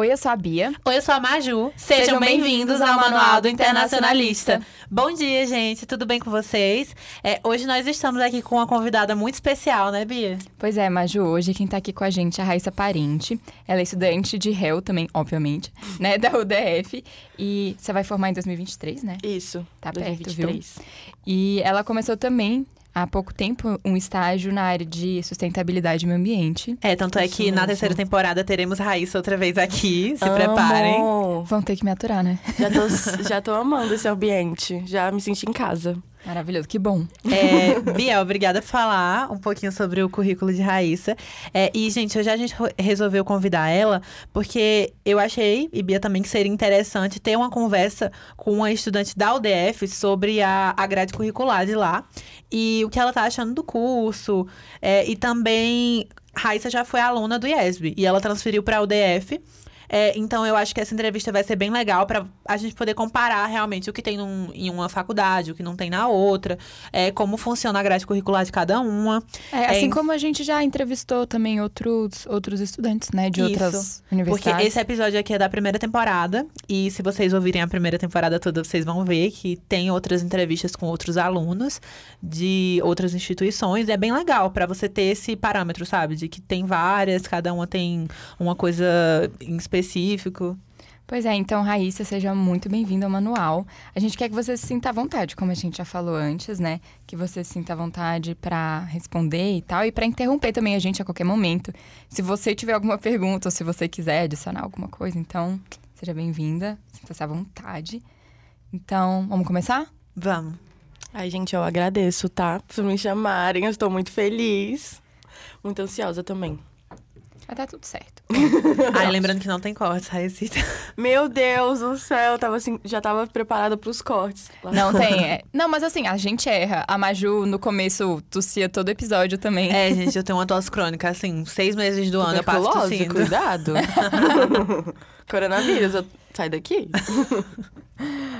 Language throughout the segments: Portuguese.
Oi, eu sou a Bia. Oi, eu sou a Maju. Sejam, Sejam bem-vindos ao Manual do Internacionalista. Bom dia, gente. Tudo bem com vocês? É, hoje nós estamos aqui com uma convidada muito especial, né, Bia? Pois é, Maju, hoje quem tá aqui com a gente é a Raíssa Parente. Ela é estudante de réu também, obviamente, né, da UDF. E você vai formar em 2023, né? Isso. Tá 2023. perto, viu? E ela começou também, há pouco tempo, um estágio na área de sustentabilidade e meio ambiente. É, tanto é que na terceira temporada teremos Raíssa outra vez aqui. Se Amo. preparem. Vão ter que me aturar, né? Já tô, já tô amando esse ambiente. Já me senti em casa. Maravilhoso, que bom. É, Bia, obrigada por falar um pouquinho sobre o currículo de Raíssa. É, e, gente, hoje a gente resolveu convidar ela porque eu achei, e Bia também, que seria interessante ter uma conversa com uma estudante da UDF sobre a, a grade curricular de lá e o que ela tá achando do curso. É, e também, Raíssa já foi aluna do IESB e ela transferiu para a UDF. É, então, eu acho que essa entrevista vai ser bem legal para a gente poder comparar realmente o que tem num- em uma faculdade, o que não tem na outra, é, como funciona a grade curricular de cada uma. É, assim É, como a gente já entrevistou também outros, outros estudantes, né, de Isso, outras Porque universidades. esse episódio aqui é da primeira temporada. E se vocês ouvirem a primeira temporada toda, vocês vão ver que tem outras entrevistas com outros alunos de outras instituições. É bem legal para você ter esse parâmetro, sabe? De que tem várias, cada uma tem uma coisa em específico. Pois é, então, Raíssa, seja muito bem-vinda ao manual. A gente quer que você se sinta à vontade, como a gente já falou antes, né? Que você se sinta à vontade para responder e tal, e para interromper também a gente a qualquer momento. Se você tiver alguma pergunta ou se você quiser adicionar alguma coisa, então, seja bem-vinda, sinta-se à vontade. Então, vamos começar? Vamos. Ai, gente, eu agradeço, tá? Por me chamarem. Eu estou muito feliz. Muito ansiosa também. Vai dar tudo certo. Ai, lembrando que não tem cortes, Raíssa. Meu Deus do céu, eu tava assim, já tava preparada pros cortes. Não tem, é. Não, mas assim, a gente erra. A Maju, no começo, tossia todo episódio também. É, gente, eu tenho uma tosse crônica, assim, seis meses do ano eu passo tossindo. cuidado. Coronavírus, eu... sai daqui.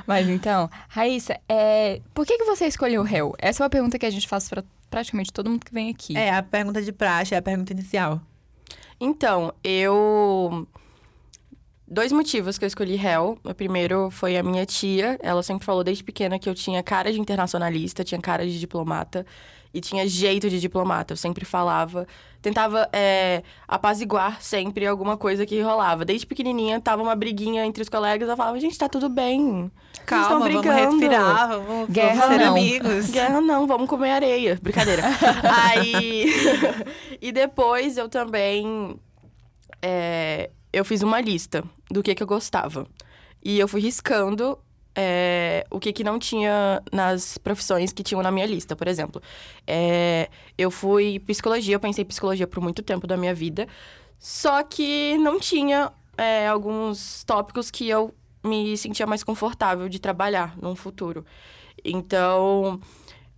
Mas então, Raíssa, é... por que, que você escolheu o réu? Essa é uma pergunta que a gente faz pra praticamente todo mundo que vem aqui. É, a pergunta de praxe, é a pergunta inicial. Então, eu. Dois motivos que eu escolhi réu. O primeiro foi a minha tia. Ela sempre falou desde pequena que eu tinha cara de internacionalista, tinha cara de diplomata e tinha jeito de diplomata. Eu sempre falava, tentava é, apaziguar sempre alguma coisa que rolava. Desde pequenininha, tava uma briguinha entre os colegas. Eu falava, gente, tá tudo bem. Calma, vamos respirar, vamos, Guerra vamos ser não. amigos. Guerra não, vamos comer areia. Brincadeira. Aí. e depois eu também. é, eu fiz uma lista do que, que eu gostava. E eu fui riscando é, o que, que não tinha nas profissões que tinham na minha lista, por exemplo. É, eu fui psicologia, eu pensei em psicologia por muito tempo da minha vida. Só que não tinha é, alguns tópicos que eu me sentia mais confortável de trabalhar num futuro. Então,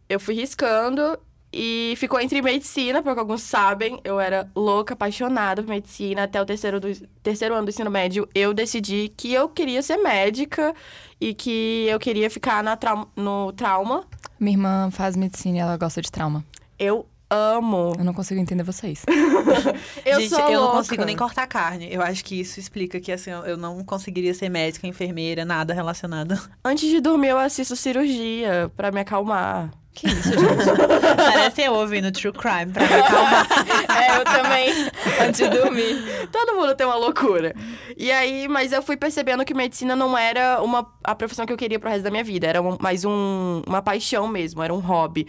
eu fui riscando e ficou entre medicina, porque alguns sabem, eu era louca, apaixonada por medicina. Até o terceiro, do, terceiro ano do ensino médio, eu decidi que eu queria ser médica e que eu queria ficar na trau- no trauma. Minha irmã faz medicina e ela gosta de trauma. Eu amo. Eu não consigo entender vocês. Eu Gente, sou eu não louca. consigo nem cortar carne. Eu acho que isso explica que assim, eu eu não conseguiria ser médica, enfermeira, nada relacionado. Antes de dormir, eu assisto cirurgia pra me acalmar. Que isso, gente? Parece eu ouvindo True Crime pra me acalmar. É, eu também. Antes de dormir. Todo mundo tem uma loucura. E aí, mas eu fui percebendo que medicina não era uma, a profissão que eu queria pro resto da minha vida. Era um- mais um, uma paixão mesmo, era um hobby.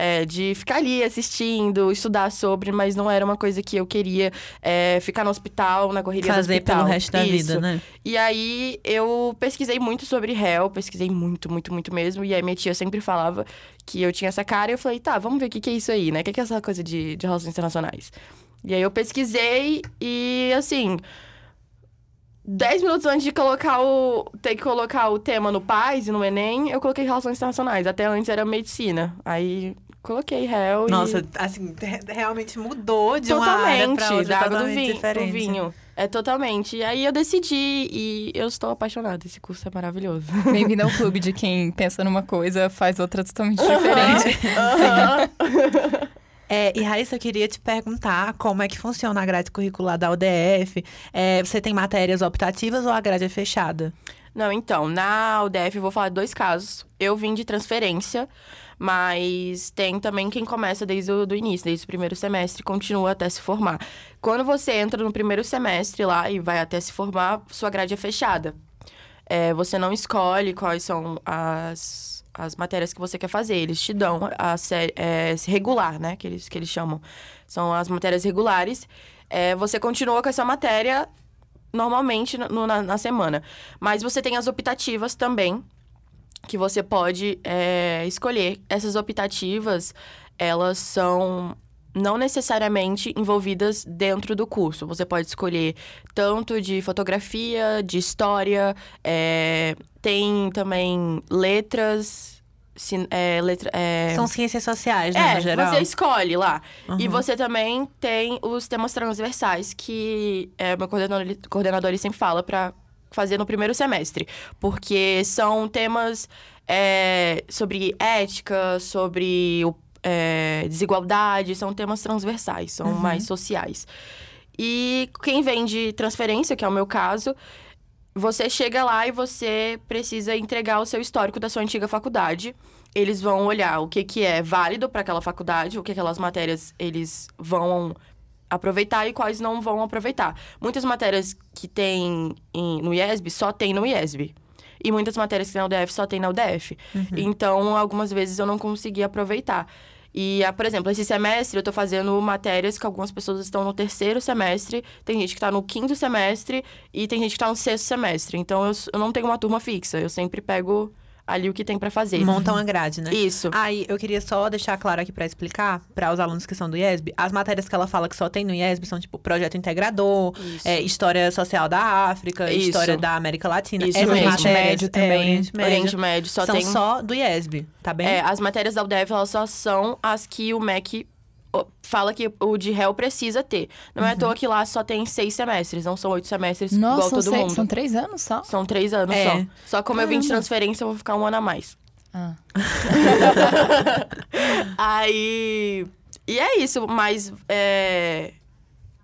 É, de ficar ali assistindo, estudar sobre, mas não era uma coisa que eu queria é, ficar no hospital, na correria do Fazer hospital. pelo resto da Isso. vida, né? E aí eu pesquisei muito sobre réu, pesquisei muito, muito, muito mesmo. E aí minha tia sempre falava que eu tinha essa cara. E eu falei, tá, vamos ver o que, que é isso aí, né? O que, que é essa coisa de, de relações internacionais? E aí eu pesquisei e assim. Dez minutos antes de colocar o. ter que colocar o tema no PAIS e no Enem, eu coloquei relações internacionais. Até antes era medicina. Aí coloquei réu e. Nossa, assim, re- realmente mudou de uma área Totalmente, pra outra da água do totalmente vinho, diferente. do vinho. É totalmente. E aí eu decidi e eu estou apaixonada. Esse curso é maravilhoso. Bem-vindo ao clube de quem pensa numa coisa, faz outra totalmente diferente. É, e Raíssa, eu queria te perguntar como é que funciona a grade curricular da UDF. É, você tem matérias optativas ou a grade é fechada? Não, então, na UDF eu vou falar de dois casos. Eu vim de transferência, mas tem também quem começa desde o do início, desde o primeiro semestre, e continua até se formar. Quando você entra no primeiro semestre lá e vai até se formar, sua grade é fechada. É, você não escolhe quais são as, as matérias que você quer fazer. Eles te dão a série é, regular, né? Que eles, que eles chamam. São as matérias regulares. É, você continua com essa matéria normalmente no- na, na semana. Mas você tem as optativas também, que você pode é, escolher. Essas optativas, elas são não necessariamente envolvidas dentro do curso. Você pode escolher tanto de fotografia, de história, é, tem também letras, é, letra, é, São ciências sociais, né, é, no geral? você escolhe lá. E Uhum. você também tem os temas transversais que é, meu coordenador, coordenador sempre fala pra fazer no primeiro semestre. Porque são temas é, sobre ética, sobre é, desigualdade, são temas transversais, são Uhum. mais sociais. E quem vem de transferência, que é o meu caso, você chega lá e você precisa entregar o seu histórico da sua antiga faculdade. Eles vão olhar o que, que é válido para aquela faculdade, o que aquelas matérias eles vão aproveitar e quais não vão aproveitar. Muitas matérias que tem em- no IESB só tem no IESB. E muitas matérias que tem na UDF só tem na UDF. Então, algumas vezes eu não consegui aproveitar. E, ah, por exemplo, esse semestre eu tô fazendo matérias que algumas pessoas estão no terceiro semestre, tem gente que tá no quinto semestre e tem gente que tá no sexto semestre. Então, eu, eu não tenho uma turma fixa, eu sempre pego ali o que tem pra fazer. Montam a grade, né? Isso. Aí, eu queria só deixar claro aqui pra explicar para os alunos que são do IESB, as matérias que ela fala que só tem no IESB são tipo projeto integrador, é, história social da África, Isso. história da América Latina. Isso Essas mesmo. matérias, Médio é, também. Oriente Médio, Oriente Médio só são tem. só do IESB, tá bem? É, as matérias da UDF, elas só são as que o MEC fala que o de réu precisa ter. Não é à toa que lá só tem seis semestres, não são oito semestres igual Nossa, todo são, seis- mundo. são três anos só? São três anos É. só. Só como eu vim de Caramba. transferência, eu vou ficar um ano a mais. Ah. Aí. E é isso, mas é,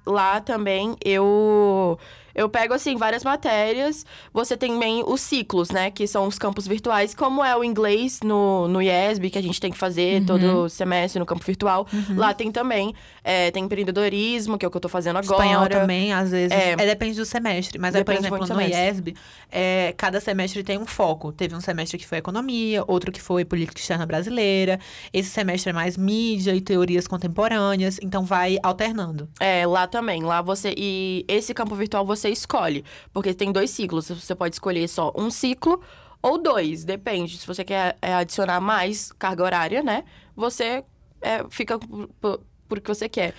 lá também eu. Eu pego, assim, várias matérias. Você tem também os ciclos, né? Que são os campos virtuais, como é o inglês no, no IESB, que a gente tem que fazer Uhum. todo semestre no campo virtual. Lá tem também. é, tem empreendedorismo, que é o que eu tô fazendo agora. Espanhol também, às vezes. É. É, depende do semestre. Mas, aí, por exemplo, no semestre. IESB, é, cada semestre tem um foco. Teve um semestre que foi economia, outro que foi política externa brasileira. Esse semestre é mais mídia e teorias contemporâneas. Então, vai alternando. É, lá também. Lá você. E esse campo virtual você escolhe. Porque tem dois ciclos. Você pode escolher só um ciclo ou dois. Depende. Se você quer é, adicionar mais carga horária, né? Você é, fica por, por, por que você quer.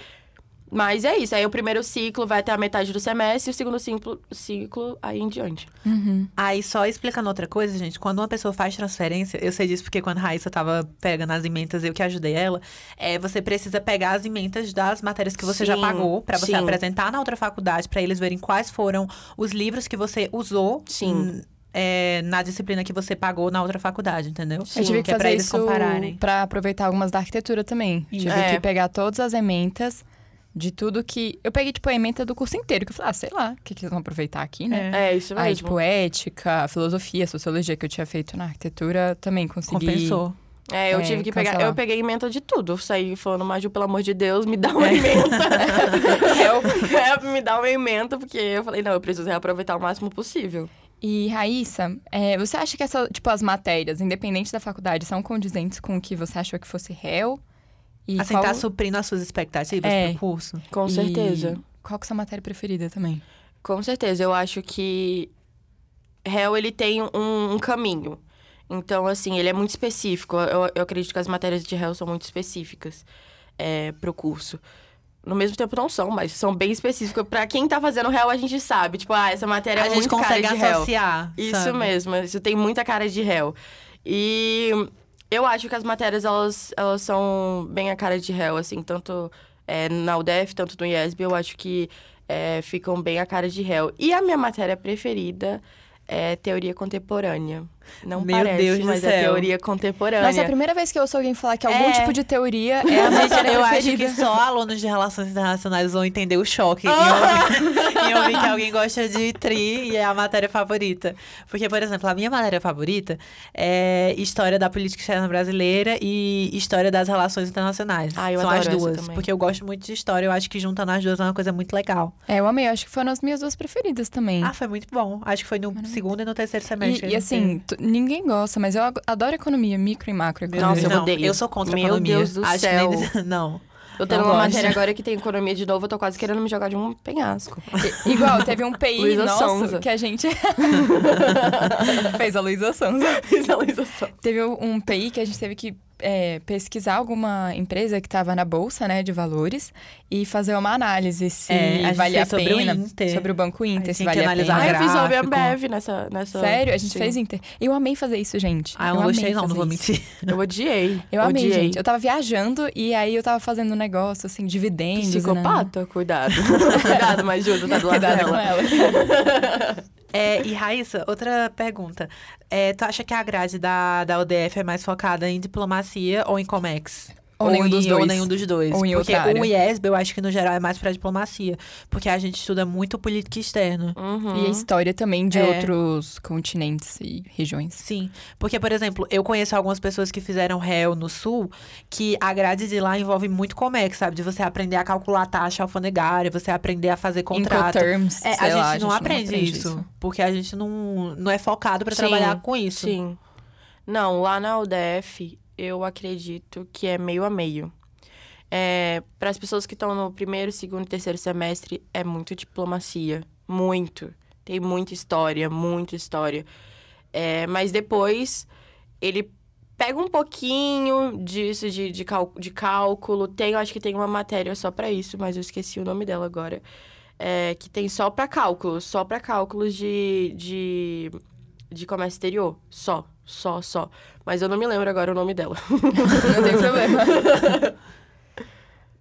Mas é isso. Aí o primeiro ciclo vai até a metade do semestre e o segundo ciclo, ciclo aí em diante. Uhum. Aí, só explicando outra coisa, gente, quando uma pessoa faz transferência, eu sei disso porque quando a Raíssa tava pegando as ementas, eu que ajudei ela, é, você precisa pegar as ementas das matérias que você já Sim, pagou, pra você sim. apresentar na outra faculdade, pra eles verem quais foram os livros que você usou Sim. hum, é, na disciplina que você pagou na outra faculdade, entendeu? Eu tive que é pra fazer eles isso compararem. pra aproveitar algumas da arquitetura também. Isso. Tive É. que pegar todas as ementas de tudo que. Eu peguei, tipo, a ementa do curso inteiro, que eu falei, ah, sei lá, o que, que eles vão aproveitar aqui, né? É, isso mesmo. Aí, tipo, ética, filosofia, sociologia que eu tinha feito na arquitetura, também consegui. Compensou. É, eu é, tive que pegar. cancelar. Eu peguei emenda de tudo. Eu saí falando, Maju, pelo amor de Deus, me dá uma emenda. é, me dá uma emenda, porque eu falei, não, eu preciso reaproveitar o máximo possível. E, Raíssa, é, você acha que essa, tipo, as matérias, independente da faculdade, são condizentes com o que você achou que fosse réu? E Assim, qual... tá suprindo as suas expectativas É. pro curso. Com e certeza. Qual que é a sua matéria preferida também? Com certeza. Eu acho que réu, ele tem um, um caminho. Então, assim, ele é muito específico. Eu, eu acredito que as matérias de réu são muito específicas é, pro curso. No mesmo tempo não são, mas são bem específicas. Pra quem tá fazendo réu, a gente sabe. Tipo, ah, essa matéria a é gente muito cara consegue de réu. associar. Isso sabe? mesmo, isso tem muita cara de réu. E eu acho que as matérias, elas, elas são bem a cara de réu, assim, tanto é, na UDF, tanto no IESB, eu acho que é, ficam bem a cara de réu. E a minha matéria preferida é teoria contemporânea. Não Meu parece, Deus do mas é céu. teoria contemporânea. Nossa, é a primeira vez que eu ouço alguém falar que algum É. tipo de teoria é a matéria eu acho que só alunos de relações internacionais vão entender o choque em ouvir, em ouvir que alguém gosta de tri e é a matéria favorita. Porque, por exemplo, a minha matéria favorita é História da Política Externa Brasileira e História das Relações Internacionais. Ah, eu São adoro as duas. também. Porque eu gosto muito de história, eu acho que juntando as duas é uma coisa muito legal. É, eu amei. eu Acho que foram as minhas duas preferidas também. Ah, foi muito bom. Acho que foi no segundo e no terceiro semestre. E, e assim, tu- ninguém gosta, mas eu adoro economia, micro e macro. Meu Nossa, eu não, odeio. Eu sou contra a Meu economia. Deus do Acho que céu. nem- Não. Eu tô Não numa gosto. matéria agora que tem economia de novo, eu tô quase querendo me jogar de um penhasco. Igual, teve um PI Luísa nosso Sonza. que a gente fez a Luísa Sonza. Visualização. Teve um PI que a gente teve que é, pesquisar alguma empresa que estava na bolsa, né, de valores e fazer uma análise se É, a valia a sobre o pena Inter. sobre o banco Inter, se tinha que valia a analisar pena. Ah, eu fiz sobre a. Ambev nessa, nessa... Sério, a gente Sim. fez Inter. Eu amei fazer isso, gente. Ah, eu não amei gostei, não, não fazer vou isso. mentir. Eu odiei. Eu amei, odiei. gente. Eu tava viajando e aí eu tava fazendo um negócio, assim, dividendos. e Psicopata? Cuidado. Cuidado, mas Júlia tá do lado Cuidado com dela. ela. É, e Raíssa, outra pergunta. É, tu acha que a grade da, da UDF é mais focada em diplomacia ou em Comex? Ou nenhum em- dos Ou dois. nenhum dos dois. Ou em porque o IESB, eu acho que no geral é mais pra diplomacia. Porque a gente estuda muito política externa. Uhum. E a história também de É. outros continentes e regiões. Sim, porque, por exemplo, eu conheço algumas pessoas que fizeram réu no Sul, que a grade de lá envolve muito Comex, sabe? De você aprender a calcular taxa alfandegária, você aprender a fazer contrato. Incoterms, É, sei a, lá, gente não aprende, isso, porque a gente não, não é focado pra Sim, trabalhar com isso. Sim. Não, lá na UDF, eu acredito que é meio a meio. É, para as pessoas que estão no primeiro, segundo e terceiro semestre, é muito diplomacia. Muito. Tem muita história, muita história. É, mas depois, ele pega um pouquinho disso, de, de, cal- de cálculo. Tem, acho que tem uma matéria só para isso, mas eu esqueci o nome dela agora. É, que tem só para cálculos, só para cálculos de, de, de comércio exterior. Só, só, só. Mas eu não me lembro agora o nome dela. Não tem problema.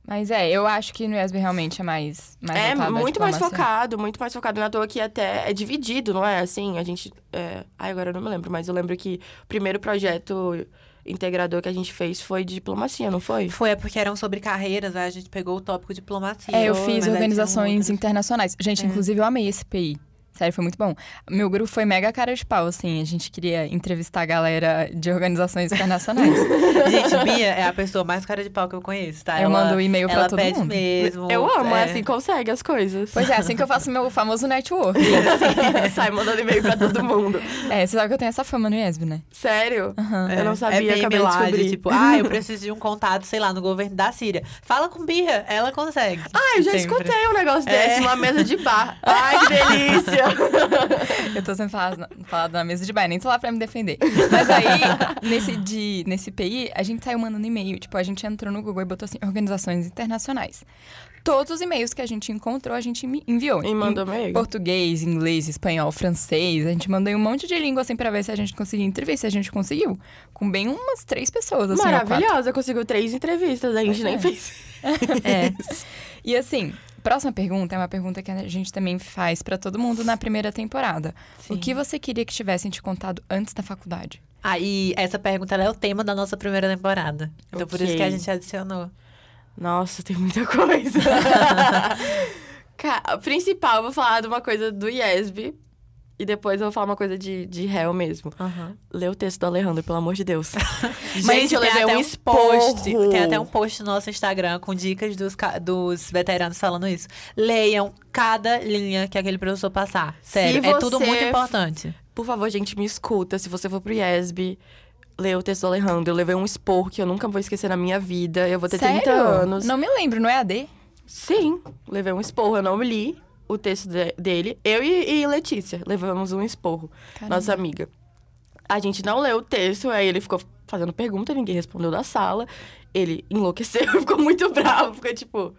Mas é, eu acho que no ESB realmente é mais, mais é muito mais focado, muito mais focado. Na toa que até é dividido, não é? Assim, a gente. É... Ai, agora eu não me lembro, mas eu lembro que o primeiro projeto integrador que a gente fez foi de diplomacia, não foi? Foi, é porque eram sobre carreiras, aí a gente pegou o tópico diplomacia. É, eu fiz organizações internacionais. Gente, É. inclusive eu amei esse PI. Sério, foi muito bom. Meu grupo foi mega cara de pau, assim. A gente queria entrevistar a galera de organizações internacionais. Gente, Bia é a pessoa mais cara de pau que eu conheço, tá? Eu ela, mando e-mail pra ela todo pede mundo. mesmo. Eu amo, é. é assim que consegue as coisas. Pois é, assim que eu faço meu famoso network. Sai mandando e-mail pra todo mundo. É, você sabe que eu tenho essa fama no IESB, né? Sério? É, Eu não sabia, é meme acabei de descobrir. tipo, ah, eu preciso de um contato, sei lá, no governo da Síria. Fala com Bia, ela consegue. Ah, eu já Sempre. escutei um negócio É. desse numa mesa de bar. Ai, que delícia! Eu tô sendo falada, falada na mesa de bar, nem tô lá pra me defender. Mas aí, nesse, de, nesse PI, a gente saiu mandando e-mail. Tipo, a gente entrou no Google e botou assim, organizações internacionais. Todos os e-mails que a gente encontrou, a gente enviou. E mandou Em e-mail. Português, inglês, espanhol, francês. A gente mandou em um monte de língua, assim, pra ver se a gente conseguia entrevista. A gente conseguiu. Com bem umas três pessoas, assim. Maravilhosa, conseguiu três entrevistas, a gente Pois nem é. fez. É. E assim, próxima pergunta é uma pergunta que a gente também faz pra todo mundo na primeira temporada. O Sim. que você queria que tivessem te contado antes da faculdade? Aí, essa pergunta ela é o tema da nossa primeira temporada. Então, por isso que a gente adicionou. Nossa, tem muita coisa. Ca- principal, eu vou falar de uma coisa do IESB. E depois eu vou falar uma coisa de, de réu mesmo. Lê o texto do Alejandro, pelo amor de Deus. Gente, eu tem levei até um post. Tem até um post no nosso Instagram com dicas dos, dos veteranos falando isso. Leiam cada linha que aquele professor passar. Sério, Se é tudo você- muito importante. Por favor, gente, me escuta. Se você for pro IESB, lê o texto do Alejandro. Eu levei um esporro que eu nunca vou esquecer na minha vida. Eu vou ter Sério? 30 anos. Não me lembro, não é AD? Sim, levei um esporro. Eu não li o texto de- dele. Eu e, e Letícia levamos um esporro. Caramba. Nossa amiga. A gente não leu o texto, aí ele ficou fazendo pergunta, ninguém respondeu da sala. Ele enlouqueceu, ficou muito bravo, ficou tipo.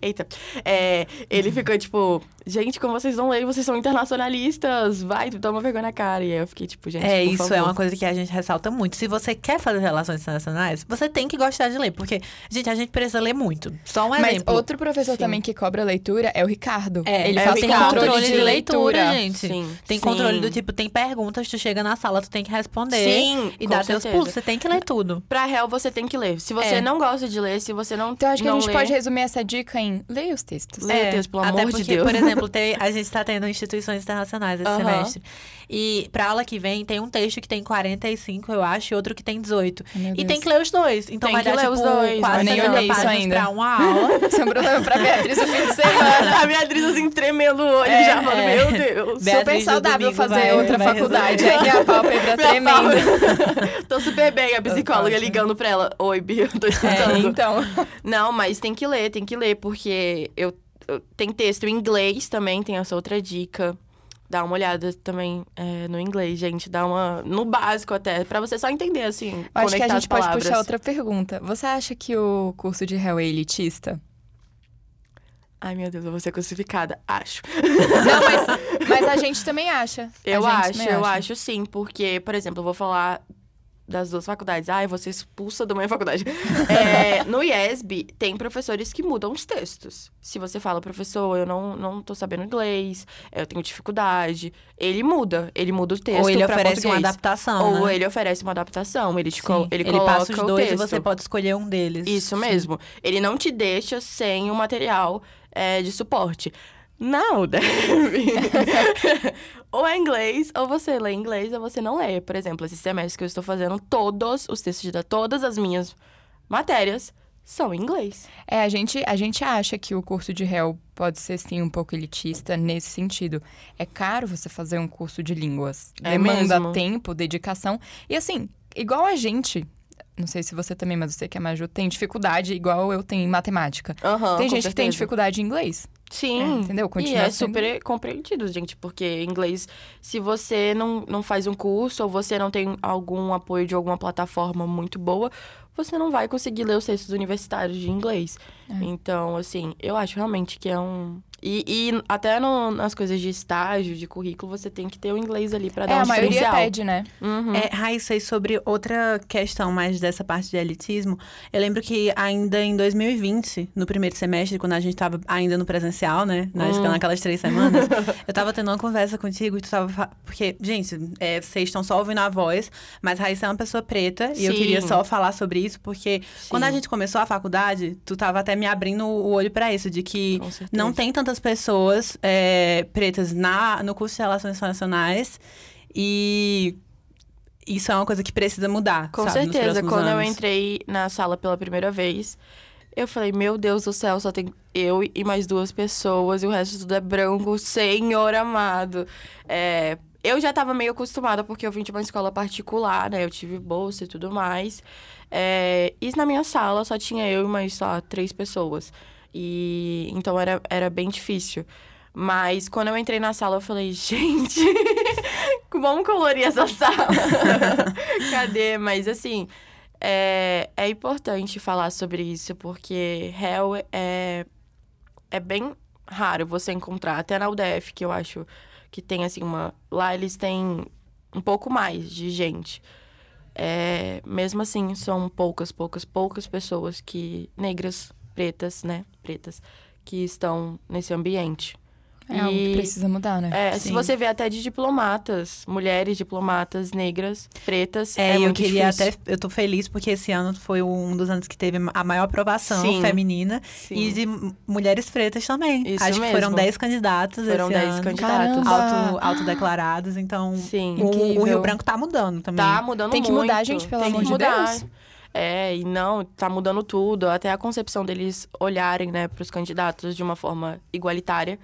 Eita. É, ele ficou tipo, gente, como vocês não leem, vocês são internacionalistas, vai, toma vergonha na cara. E aí eu fiquei tipo, gente, É, por isso favor. é uma coisa que a gente ressalta muito. Se você quer fazer relações internacionais, você tem que gostar de ler. Porque, gente, a gente precisa ler muito. Só um Mas exemplo. outro professor Sim. também que cobra leitura é o Ricardo. É, ele é faz Ricardo. controle, de leitura. gente. Sim, Tem sim. controle do tipo, tem perguntas, tu chega na sala, tu tem que responder. Sim, E dar teus certeza. pulos. Você tem que ler tudo. Pra réu, você tem que ler. Se você É. não gosta de ler, se você não Então acho que não a gente lê, pode resumir essa dica em leia os textos. Lê. Meu Deus, pelo É, até amor de porque, Deus. por exemplo, tem- a gente tá tendo instituições internacionais esse Aham. semestre. E pra aula que vem, tem um texto que tem 45, eu acho, e outro que tem 18. Meu E tem que ler os dois. Então Tem vai que dar, ler tipo, os dois, quase eu nem 60 olhei isso páginas ainda. pra uma aula. Isso é um problema pra Beatriz o fim de semana. a Beatriz assim tremendo o olho É, já falando, é. meu Deus. Beatriz Super no saudável fazer vai- outra vai faculdade. resolver. Aí minha pálpebra Minha tremendo. Tô super bem, a psicóloga ligando pra ela. Oi, Bia, eu tô É, escutando. então. Não, mas tem que ler, tem que ler, porque eu, eu- tem texto em inglês também, tem essa outra dica. Dá uma olhada também é, no inglês, gente. Dá uma. No básico até, pra você só entender, assim. Eu Acho que a gente pode puxar outra pergunta. Você acha que o curso de réu é elitista? Ai, meu Deus, eu vou ser crucificada. Acho. Não, mas, mas a gente também acha. Eu acho, eu acho sim, porque, por exemplo, eu vou falar das duas faculdades. Ai, você expulsa da minha faculdade. É, no IESB, tem professores que mudam os textos. Se você fala, professor, eu não, não tô sabendo inglês, eu tenho dificuldade, ele muda. Ele muda o texto Ou ele oferece uma português. adaptação, Ou né? ele oferece uma adaptação, ele, te col- ele, ele coloca passa os dois e você pode escolher um deles. Isso Sim. mesmo. Ele não te deixa sem o material é, de suporte. Não, deve. ou é inglês, ou você lê inglês, ou você não lê. Por exemplo, esse semestre que eu estou fazendo, todos os textos de todas as minhas matérias são em inglês. É, a gente, a gente acha que o curso de réu pode ser, sim, um pouco elitista nesse sentido. É caro você fazer um curso de línguas. É Demanda mesmo. tempo, dedicação. E assim, igual a gente, não sei se você também, mas sei que a Maju tem dificuldade, igual eu tenho em matemática. Aham, tem gente que tem certeza. dificuldade em inglês. Sim. É, entendeu? E Continua é sendo- super compreendido, gente, porque inglês, se você não, não faz um curso ou você não tem algum apoio de alguma plataforma muito boa, você não vai conseguir ler os textos universitários de inglês. É. Então, assim, eu acho realmente que é um. E, e até no- nas coisas de estágio, de currículo, você tem que ter o inglês ali pra É, dar um a maioria pede, né? Uhum. É, Raíssa, e sobre outra questão mais dessa parte de elitismo, eu lembro que ainda em 2020, no primeiro semestre, quando a gente tava ainda no presencial, né? Hum. Naquelas três semanas, eu tava tendo uma conversa contigo e tu tava. Porque, gente, é, vocês estão só ouvindo a voz, mas Raíssa é uma pessoa preta e eu Sim. queria só falar sobre isso, porque quando a gente começou a faculdade, tu tava até me abrindo o olho pra isso, de que não tem tantas pessoas é, pretas na, no curso de Relações Internacionais e isso é uma coisa que precisa mudar. Com sabe, certeza. Quando eu anos. entrei na sala pela primeira vez, eu falei, meu Deus do céu, só tem eu e mais duas pessoas, e o resto tudo é branco, senhor amado. É, eu já tava meio acostumada, porque eu vim de uma escola particular, né? Eu tive bolsa e tudo mais. É, e na minha sala só tinha eu e mais só três pessoas. E então era, era bem difícil. Mas quando eu entrei na sala, eu falei, gente, vamos colorir essa sala. Cadê? Mas assim, é, é importante falar sobre isso, porque réu é, é bem raro você encontrar. Até na UDF, que eu acho que tem, assim, uma... Lá eles têm um pouco mais de gente. É, mesmo assim, são poucas, poucas, poucas pessoas que... Negras, pretas, né? Pretas, que estão nesse ambiente. É algo que E- precisa mudar, né? É, se Sim. você vê até de diplomatas, mulheres diplomatas negras, pretas, É, é, e eu muito queria difícil. até. Eu tô feliz porque esse ano foi um dos anos que teve a maior aprovação Sim. feminina Sim. e de mulheres pretas também. Isso Acho que foram mesmo. 10 candidatas Foram esse 10 ano. candidatos. Auto, autodeclarados, então Sim. o, o. Rio Branco tá mudando também. Tá mudando Tem que muito. mudar, gente, pelo Tem amor que de mudar. Deus. É, e não, tá mudando tudo. Até a concepção deles olharem, né, pros candidatos de uma forma igualitária,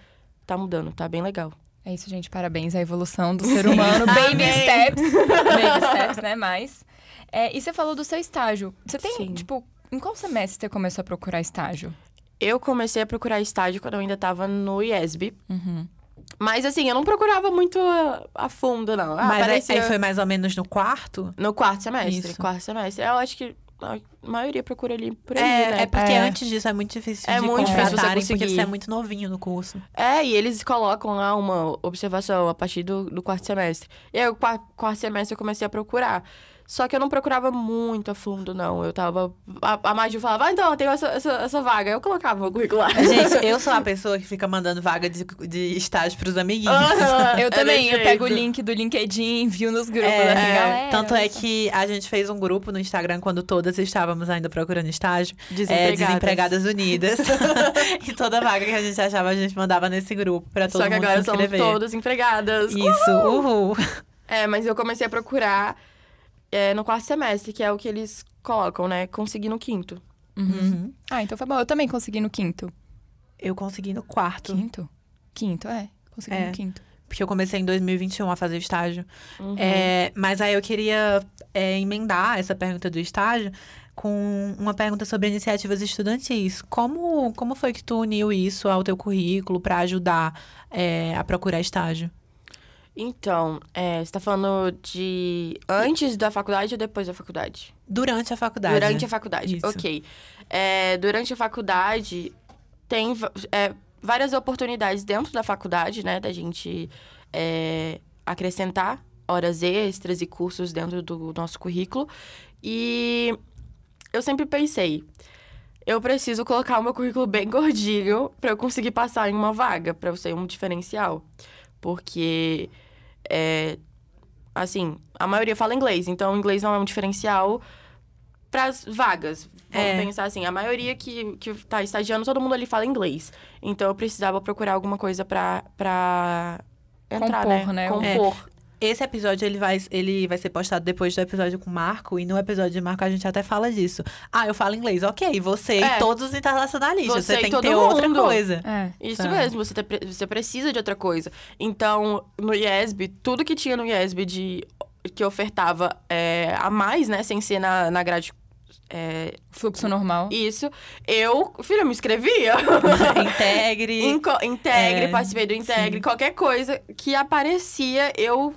tá mudando, tá bem legal. É isso, gente. Parabéns à evolução do ser humano. Baby steps. Baby steps, né? Mais. É, e você falou do seu estágio. Você tem, Sim. tipo, em qual semestre você começou a procurar estágio? Eu comecei a procurar estágio quando eu ainda tava no IESB. Uhum. Mas, assim, eu não procurava muito a, a fundo, não. Ah, Mas aí- aparecia aí foi mais ou menos no quarto? no quarto semestre. Isso. Quarto semestre. Eu acho que a maioria procura ali por ali, É, né? é porque É. antes disso é muito difícil É de muito difícil você contratarem, porque conseguir. você é muito novinho no curso. É, e eles colocam lá uma observação a partir do, do quarto semestre. E aí, o qua- quarto semestre eu comecei a procurar. Só que eu não procurava muito a fundo, não. Eu tava. A, a Maju falava, ah, então, eu tenho essa, essa, essa vaga. Eu colocava meu currículo lá. Gente, eu sou a pessoa que fica mandando vaga de, de estágio pros amiguinhos. Aham, Eu é também, eu pego o link do LinkedIn, envio nos grupos, É, assim, é. galera. Tanto é olha só. que a gente fez um grupo no Instagram quando todas estávamos ainda procurando estágio. É, Desempregadas. Desempregadas Unidas. e toda vaga que a gente achava, a gente mandava nesse grupo pra todo Só que mundo agora se somos todas empregadas. Isso, uhul. É, mas eu comecei a procurar é, no quarto semestre, que é o que eles colocam, né? Consegui no quinto. Uhum. Ah, então foi bom. Eu também consegui no quinto. Eu consegui no quarto. Quinto? Quinto, é. Consegui É. no quinto. Porque eu comecei em 2021 a fazer estágio. Uhum. É, mas aí eu queria é, emendar essa pergunta do estágio com uma pergunta sobre iniciativas estudantis. Como, como foi que tu uniu isso ao teu currículo para ajudar é, a procurar estágio? Então, é, você tá falando de antes da faculdade ou depois da faculdade? Durante a faculdade. Durante a faculdade, Isso. ok. É, durante a faculdade, tem é, várias oportunidades dentro da faculdade, né? Da gente é, acrescentar horas extras e cursos dentro do nosso currículo. E eu sempre pensei, eu preciso colocar o meu currículo bem gordinho para eu conseguir passar em uma vaga, para eu ser um diferencial. Porque, é, assim, a maioria fala inglês, então o inglês não é um diferencial para as vagas. Vamos É. pensar assim, a maioria que, que tá estagiando, todo mundo ali fala inglês. Então eu precisava procurar alguma coisa pra entrar, Compor, né? né? Compor. Esse episódio ele vai, ele vai ser postado depois do episódio com o Marco, e no episódio de Marco a gente até fala disso. Ah, eu falo inglês, ok. Você É. e todos os internacionalistas. Você Você, tem que ter outra mundo. coisa. É. Isso Tá. mesmo, você, te- você precisa de outra coisa. Então, no IESB, tudo que tinha no IESB de, que ofertava é, a mais, né? Sem ser na, na grade. É, Fluxo normal. isso, eu, filha, eu me inscrevia. Integre. Inco- Integre, É, participei do Integre, sim. qualquer coisa que aparecia, eu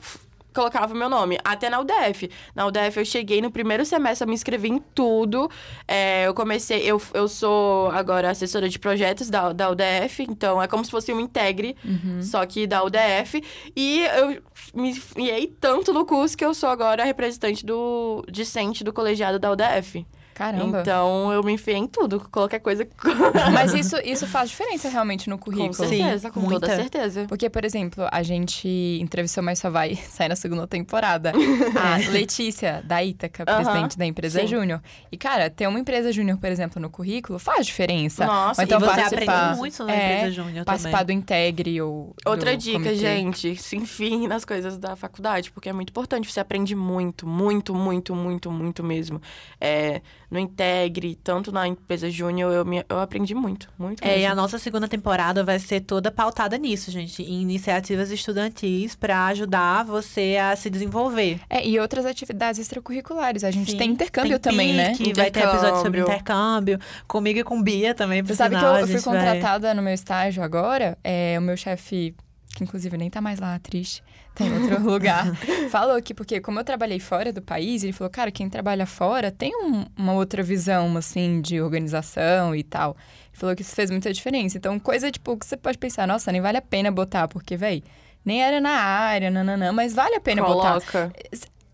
colocava meu nome. Até na UDF. Na UDF eu cheguei no primeiro semestre, eu me inscrevi em tudo. É, eu comecei, eu, eu sou agora assessora de projetos da, da UDF, então é como se fosse um Integre, Uhum. só que da UDF. E eu me enfiei tanto no curso que eu sou agora representante do discente do colegiado da UDF. Caramba. Então eu me enfiei em tudo, qualquer coisa. Mas isso, isso faz diferença realmente no Com currículo. certeza, com toda muita. certeza. Porque, por exemplo, a gente entrevistou, mas só vai sair na segunda temporada. A Letícia, da Ítaca, presidente da empresa sim. Júnior. E, cara, ter uma empresa Júnior, por exemplo, no currículo faz diferença. Nossa, Ou então e você participar, aprende muito na é, empresa Júnior participar também. do Integre ou. Outra do dica, comitê. gente, se enfiem nas coisas da faculdade, porque é muito importante. Você aprende muito, muito, muito, muito, muito mesmo. É, no Integre, tanto na empresa Júnior, eu, me- eu aprendi muito, muito É, e mesmo. a nossa segunda temporada vai ser toda pautada nisso, gente. Em iniciativas estudantis para ajudar você a se desenvolver. É, e outras atividades extracurriculares. A gente Sim. tem intercâmbio Tem também, né? PIC, vai ter episódio sobre Intercâmbio. Comigo e com Bia também, Você sabe que eu, eu fui gente vai- contratada no meu estágio agora. É, o meu chefe, que inclusive nem tá mais lá, triste, tá em outro lugar, falou que, porque como eu trabalhei fora do país, ele falou, cara, quem trabalha fora tem um- uma outra visão, assim, de organização e tal. Ele falou que isso fez muita diferença. Então, coisa, tipo, que você pode pensar, nossa, nem vale a pena botar, porque, véi, nem era na área, nananã, mas vale a pena botar.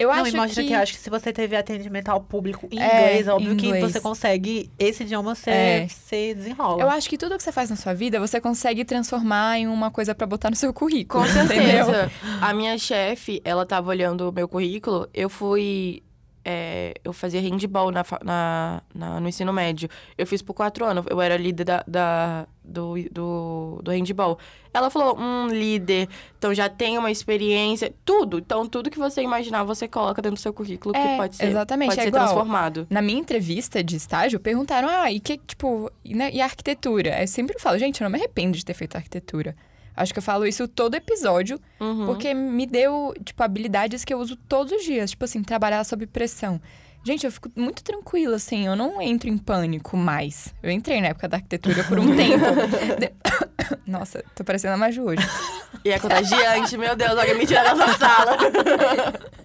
Eu Não, acho e mostra que... que... eu acho que se você teve atendimento ao público em É, inglês, óbvio em que inglês. você consegue esse idioma você, É. você desenrola. Eu acho que tudo que você faz na sua vida, você consegue transformar em uma coisa pra botar no seu currículo. Com entendeu? certeza. A minha chefe, ela tava olhando o meu currículo, eu fui. É, eu fazia handball na, na, na- no ensino médio. Eu fiz por quatro anos. Eu era líder da, da- do, do, do handball. Ela falou, um líder, então já tem uma experiência, tudo. Então, tudo que você imaginar, você coloca dentro do seu currículo É, que pode ser, exatamente, pode é ser igual. transformado. Na minha entrevista de estágio, perguntaram, ah, e que, tipo, e, né, e a arquitetura? Eu sempre falo, gente, eu não me arrependo de ter feito arquitetura. Acho que eu falo isso todo episódio, Uhum. porque me deu, tipo, habilidades que eu uso todos os dias. Tipo assim, trabalhar sob pressão. Gente, eu fico muito tranquila, assim, eu não entro em pânico mais. Eu entrei na época da arquitetura por um tempo. De- Nossa, tô parecendo a Maju hoje. E é contagiante, meu Deus, alguém me tira dessa sala.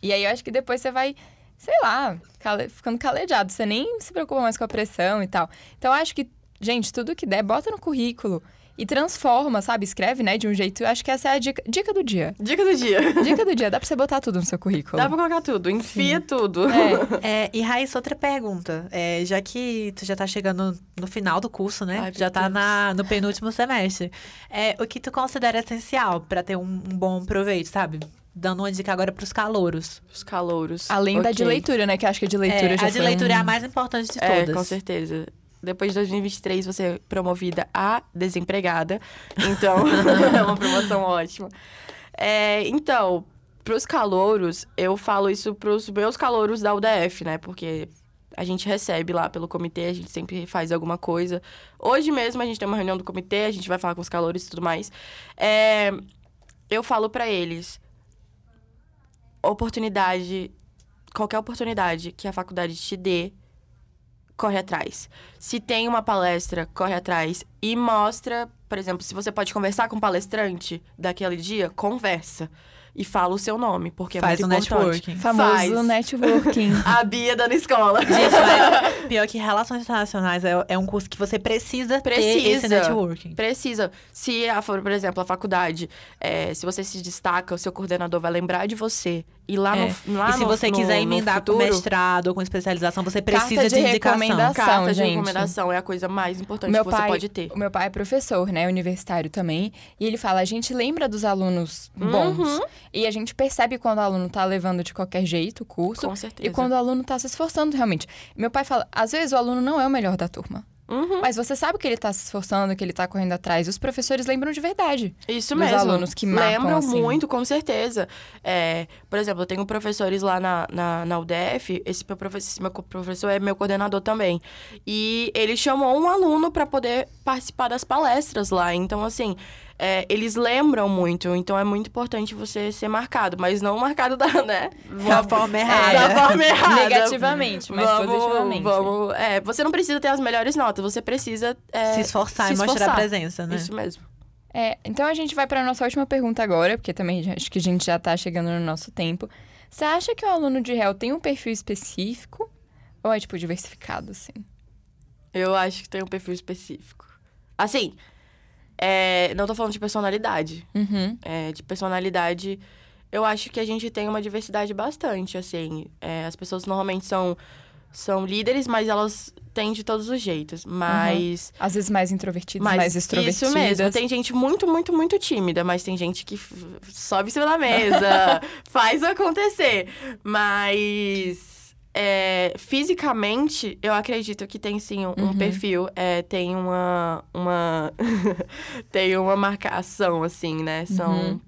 E aí eu acho que depois você vai sei lá, cale- ficando calejado. Você nem se preocupa mais com a pressão e tal. Então, eu acho que, gente, tudo que der, bota no currículo. E transforma, sabe? Escreve, né, de um jeito. Eu acho que essa é a dica, dica do dia. Dica do dia. Dica do dia, dá pra você botar tudo no seu currículo. Dá pra colocar tudo, enfia tudo. É, É, e Raíssa, outra pergunta. É, já que tu já tá chegando no final do curso, né? Ai, já tá Deus. na, no penúltimo semestre. É, o que tu considera essencial pra ter um, um bom proveito, sabe? Dando uma dica agora pros calouros. Os calouros. além da de leitura, né? Que eu acho que a de leitura É, já a de foi leitura um- é a mais importante de É, todas. com certeza. Depois de 2023, você é promovida a desempregada. Então, é uma promoção ótima. É, então, pros calouros, eu falo isso pros meus calouros da UDF, né? Porque a gente recebe lá pelo comitê, a gente sempre faz alguma coisa. Hoje mesmo a gente tem uma reunião do comitê, a gente vai falar com os calouros e tudo mais. É, eu falo pra eles: oportunidade, qualquer oportunidade que a faculdade te dê, corre atrás. Se tem uma palestra, corre atrás e mostra, por exemplo, se você pode conversar com o palestrante daquele dia, conversa. E fala o seu nome, porque Faz é um muito importante. networking. Famoso Faz. networking. A Bia da escola. Gente, mas pior que Relações Internacionais é, é um curso que você precisa, ter esse Precisa. networking. Precisa. Se a, por exemplo, a faculdade, é, se você se destaca, o seu coordenador vai lembrar de você. E lá É. no lá e se no- você quiser no emendar com futuro, mestrado ou com especialização, você precisa Carta de indicação. recomendação. Carta de gente. recomendação é a coisa mais importante meu que você pai, pode ter. O meu pai é professor, né? Universitário também. E ele fala: a gente lembra dos alunos bons. Uhum. E a gente percebe quando o aluno tá levando de qualquer jeito o curso. Com certeza. E quando o aluno tá se esforçando realmente. Meu pai fala: às vezes o aluno não é o melhor da turma. Uhum. Mas você sabe que ele tá se esforçando, que ele tá correndo atrás. Os professores lembram de verdade. Isso dos mesmo. alunos que marcam, Lembram assim. muito, com certeza. É, por exemplo, eu tenho professores lá na, na, na UDF. Esse meu, professor, esse meu professor é meu coordenador também. E ele chamou um aluno para poder participar das palestras lá. Então, assim, é, eles lembram muito. Então, é muito importante você ser marcado. Mas não marcado da, né? Da forma errada. Da forma errada. Negativamente, mas vamos, positivamente. Vamos, é, você não precisa ter as melhores notas. Você precisa... é, se esforçar se e mostrar a presença, né? Isso mesmo. É, então a gente vai pra nossa última pergunta agora, porque também acho que a gente já tá chegando no nosso tempo. Você acha que o aluno de réu tem um perfil específico? Ou é, tipo, diversificado, assim? Eu acho que tem um perfil específico. Assim, é, não tô falando de personalidade. Uhum. É, de personalidade, eu acho que a gente tem uma diversidade bastante, assim. É, as pessoas normalmente são, são líderes, mas elas têm de todos os jeitos. Mas... Às vezes mais introvertidas, Mas mais extrovertidas. Isso mesmo. Tem gente muito, muito, muito tímida, mas tem gente que sobe em cima da mesa, faz acontecer. Mas é, fisicamente, eu acredito que tem sim um, um Uhum. perfil, é, tem uma. uma tem uma marcação, assim, né? São. Uhum.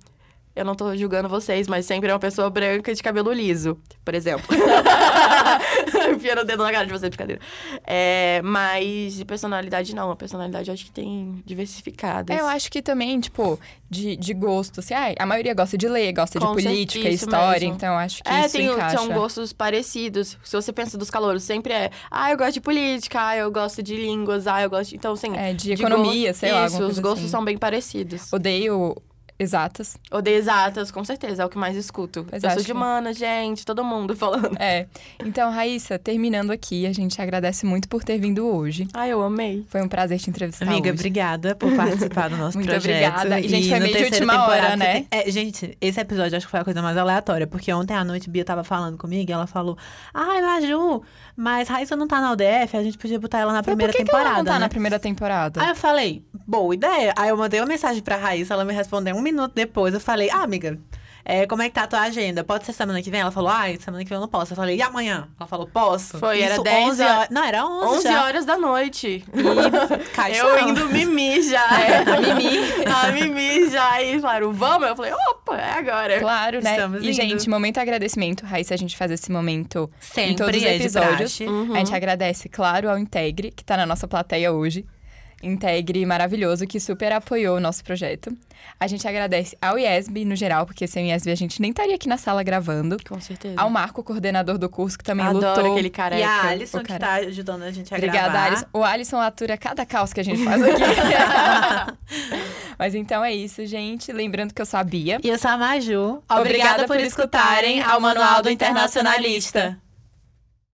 Eu não tô julgando vocês, mas sempre é uma pessoa branca de cabelo liso, por exemplo. Enfiando o dedo na cara de vocês, brincadeira. É, mas de personalidade, não. A personalidade eu acho que tem diversificadas. É, eu acho que também, tipo, de, de gosto, assim, ai, a maioria gosta de ler, gosta Com de política, história, mesmo. então acho que É, isso tem, encaixa. são gostos parecidos. Se você pensa dos calouros, sempre é, ah, eu gosto de política, ah, eu gosto de línguas, ah, eu gosto de... Então, assim... É, de economia, go- sei lá, Isso, os gostos assim. são bem parecidos. Odeio exatas. Odeio exatas, com certeza, é o que mais escuto. Pois eu sou de que- mana, gente, todo mundo falando. É. Então, Raíssa, terminando aqui, a gente agradece muito por ter vindo hoje. Ah, eu amei. Foi um prazer te entrevistar Amiga, hoje. obrigada por participar do nosso Muito projeto. obrigada. E, gente, foi no meio de última hora, né? É, gente, esse episódio acho que foi a coisa mais aleatória, porque ontem à noite Bia tava falando comigo e ela falou: Ai, Maju, mas Raíssa não tá na UDF, a gente podia botar ela na primeira por que temporada. Que ela não tá né? na primeira temporada? Aí eu falei, boa ideia. Aí eu mandei uma mensagem pra Raíssa, ela me respondeu um minuto depois. Eu falei, ah, amiga, é, como é que tá a tua agenda? Pode ser semana que vem? Ela falou, ai, semana que vem eu não posso. Eu falei, e amanhã? Ela falou, posso. Foi, era Isso, 10 11 horas. Não, era 11, 11 já. horas da noite. E. Eu indo mimir já. É, a Mimi. a mimir já. E falaram, vamos? Eu falei, opa, é agora. Claro, né? Estamos e, indo. gente, momento agradecimento. Raíssa, a gente faz esse momento Sempre em todos os é episódios. Uhum. A gente agradece, claro, ao Integre, que tá na nossa plateia hoje. Integre maravilhoso, que super apoiou o nosso projeto. A gente agradece ao IESB no geral, porque sem o IESB a gente nem estaria aqui na sala gravando. Com certeza. Ao Marco, coordenador do curso, que também Adoro lutou. aquele careca. E a Alisson, o que cara. tá ajudando a gente a Obrigada, gravar. Alisson. O Alisson atura cada caos que a gente faz aqui. Mas então é isso, gente. Lembrando que eu sou a Bia. E eu sou a Maju. Obrigada por escutarem ao Manual do Internacionalista.